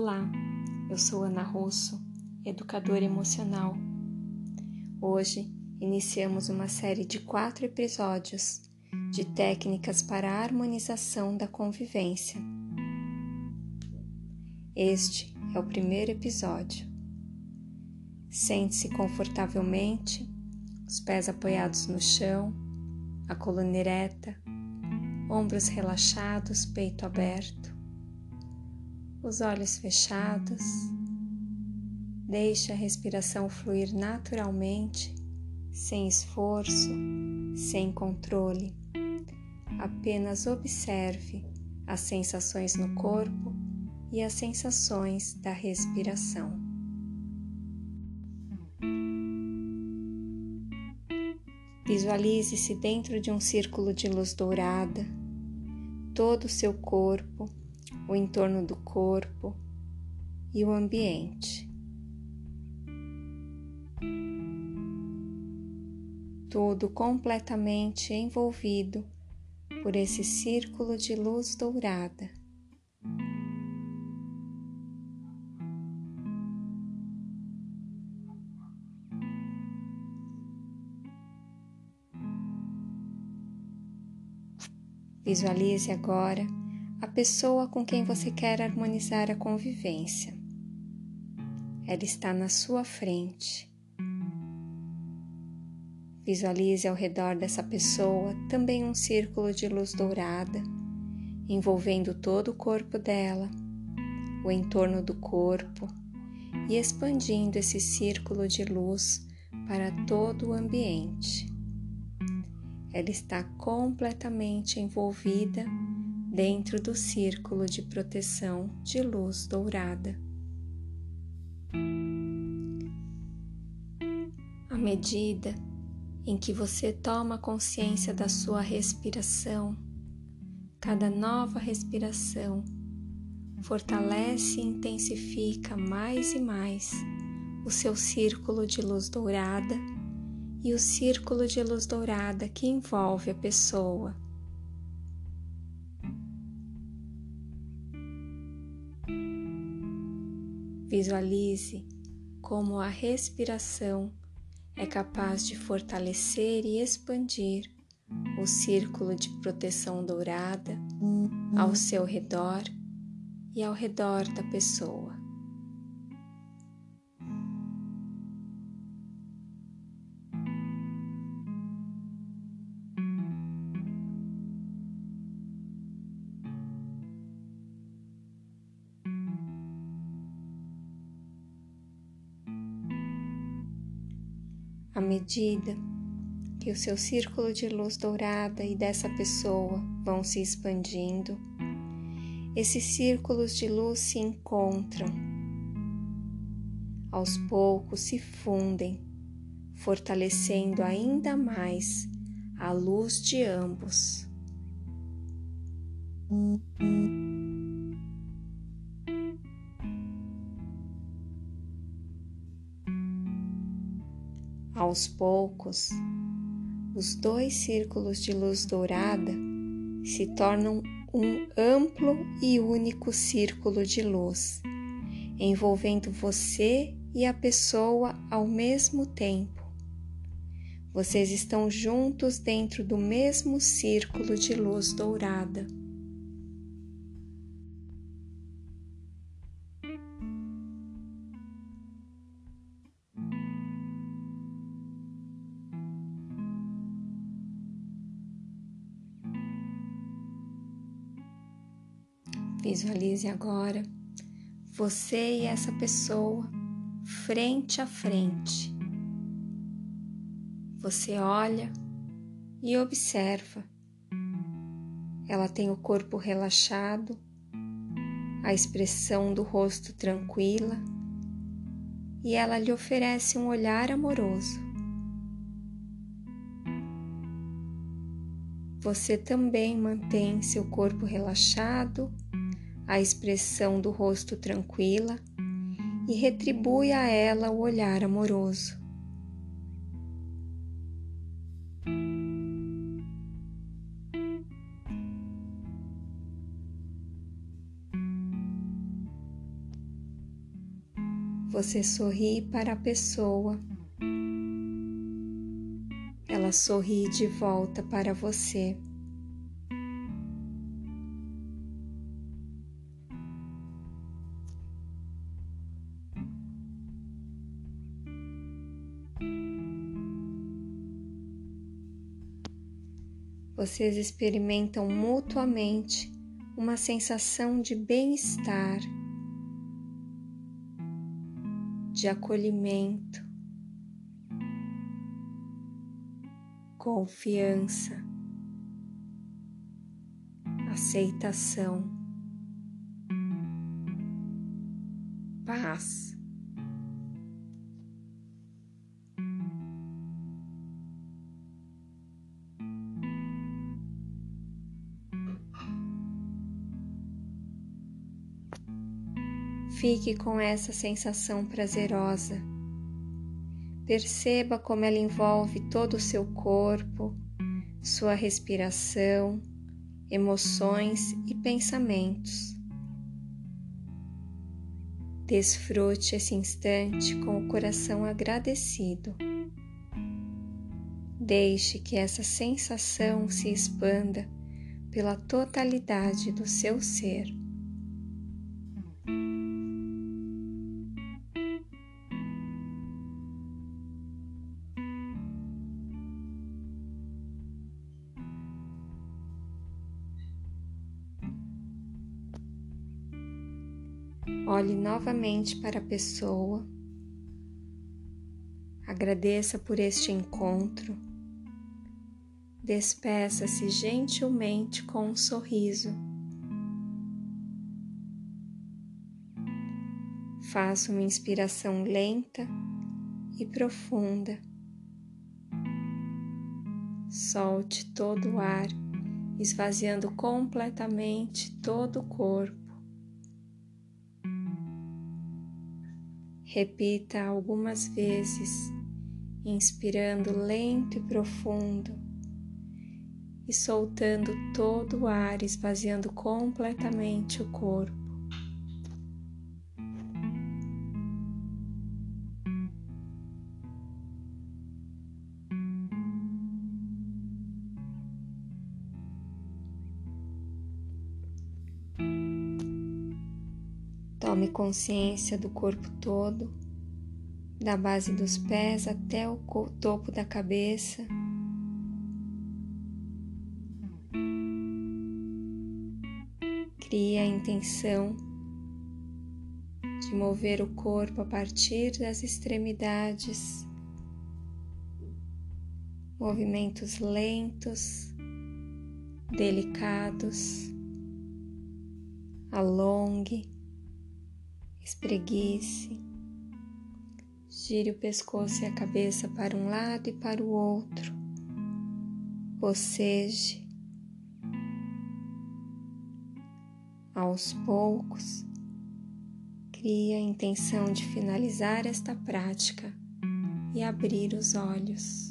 Olá, eu sou Ana Russo, educadora emocional. Hoje iniciamos uma série de quatro episódios de técnicas para a harmonização da convivência. Este é o primeiro episódio. Sente-se confortavelmente, os pés apoiados no chão, a coluna ereta, ombros relaxados, peito aberto os olhos fechados. Deixe a respiração fluir naturalmente, sem esforço, sem controle. Apenas observe as sensações no corpo e as sensações da respiração. Visualize-se dentro de um círculo de luz dourada, todo o seu corpo o entorno do corpo e o ambiente. Tudo completamente envolvido por esse círculo de luz dourada. Visualize agora a pessoa com quem você quer harmonizar a convivência. Ela está na sua frente. Visualize ao redor dessa pessoa também um círculo de luz dourada, envolvendo todo o corpo dela, o entorno do corpo e expandindo esse círculo de luz para todo o ambiente. Ela está completamente envolvida dentro do círculo de proteção de luz dourada. À medida em que você toma consciência da sua respiração, cada nova respiração fortalece e intensifica mais e mais o seu círculo de luz dourada e o círculo de luz dourada que envolve a pessoa Visualize como a respiração é capaz de fortalecer e expandir o círculo de proteção dourada ao seu redor e ao redor da pessoa. À medida que o seu círculo de luz dourada e dessa pessoa vão se expandindo, esses círculos de luz se encontram, aos poucos se fundem, fortalecendo ainda mais a luz de ambos. Aos poucos, os dois círculos de luz dourada se tornam um amplo e único círculo de luz, envolvendo você e a pessoa ao mesmo tempo. Vocês estão juntos dentro do mesmo círculo de luz dourada. Visualize agora você e essa pessoa frente a frente. Você olha e observa. Ela tem o corpo relaxado, a expressão do rosto tranquila e ela lhe oferece um olhar amoroso. Você também mantém seu corpo relaxado a expressão do rosto tranquila e retribui a ela o olhar amoroso. você sorri para a pessoa, ela sorri de volta para você. Vocês experimentam mutuamente uma sensação de bem-estar, de acolhimento, confiança, aceitação, Fique com essa sensação prazerosa. Perceba como ela envolve todo o seu corpo, sua respiração, emoções e pensamentos. Desfrute esse instante com o coração agradecido. Deixe que essa sensação se expanda pela totalidade do seu ser. Olhe novamente para a pessoa. Agradeça por este encontro. Despeça-se gentilmente com um sorriso. Faça uma inspiração lenta e profunda. Solte todo o ar, esvaziando completamente todo o corpo. Repita algumas vezes, inspirando lento e profundo e soltando todo o ar, esvaziando completamente o corpo. Tome consciência do corpo todo, da base dos pés até o topo da cabeça. Crie a intenção de mover o corpo a partir das extremidades. Movimentos lentos, delicados. Alongue espreguice, gire o pescoço e a cabeça para um lado e para o outro, boceje. Aos poucos, crie a intenção de finalizar esta prática e abrir os olhos.